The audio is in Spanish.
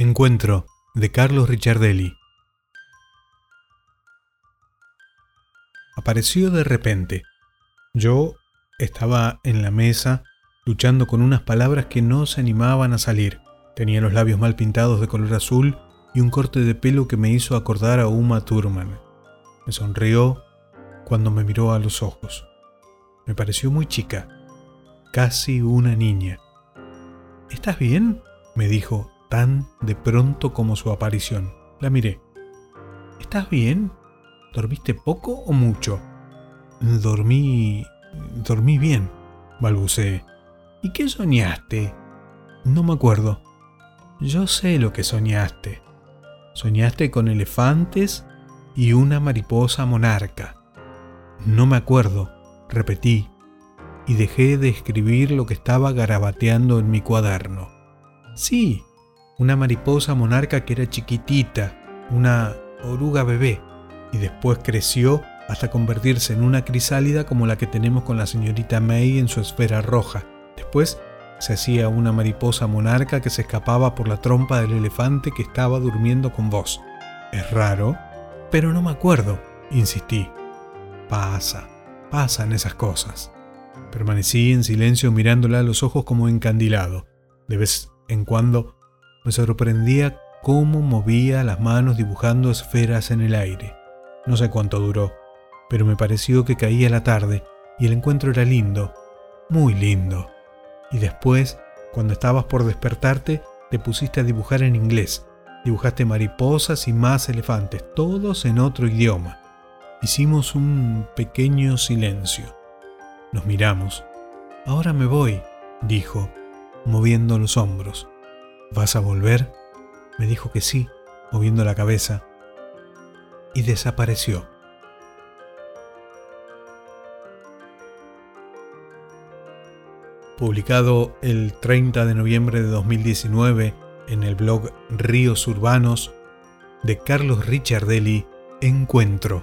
Encuentro de Carlos Ricciardelli. Apareció de repente. Yo estaba en la mesa luchando con unas palabras que no se animaban a salir. Tenía los labios mal pintados de color azul y un corte de pelo que me hizo acordar a Uma Thurman. Me sonrió cuando me miró a los ojos. Me pareció muy chica, casi una niña. ¿Estás bien? me dijo tan de pronto como su aparición. La miré. ¿Estás bien? ¿Dormiste poco o mucho? Dormí... dormí bien, balbuceé. ¿Y qué soñaste? No me acuerdo. Yo sé lo que soñaste. Soñaste con elefantes y una mariposa monarca. No me acuerdo, repetí, y dejé de escribir lo que estaba garabateando en mi cuaderno. Sí, una mariposa monarca que era chiquitita, una oruga bebé, y después creció hasta convertirse en una crisálida como la que tenemos con la señorita May en su esfera roja. Después se hacía una mariposa monarca que se escapaba por la trompa del elefante que estaba durmiendo con vos. Es raro, pero no me acuerdo, insistí. Pasa, pasan esas cosas. Permanecí en silencio mirándola a los ojos como encandilado. De vez en cuando me sorprendía cómo movía las manos dibujando esferas en el aire. No sé cuánto duró, pero me pareció que caía la tarde y el encuentro era lindo, muy lindo. Y después, cuando estabas por despertarte, te pusiste a dibujar en inglés. Dibujaste mariposas y más elefantes, todos en otro idioma. Hicimos un pequeño silencio. Nos miramos. Ahora me voy, dijo, moviendo los hombros. ¿Vas a volver? Me dijo que sí, moviendo la cabeza, y desapareció. Publicado el 30 de noviembre de 2019 en el blog Ríos Urbanos de Carlos Ricciardelli, Encuentro.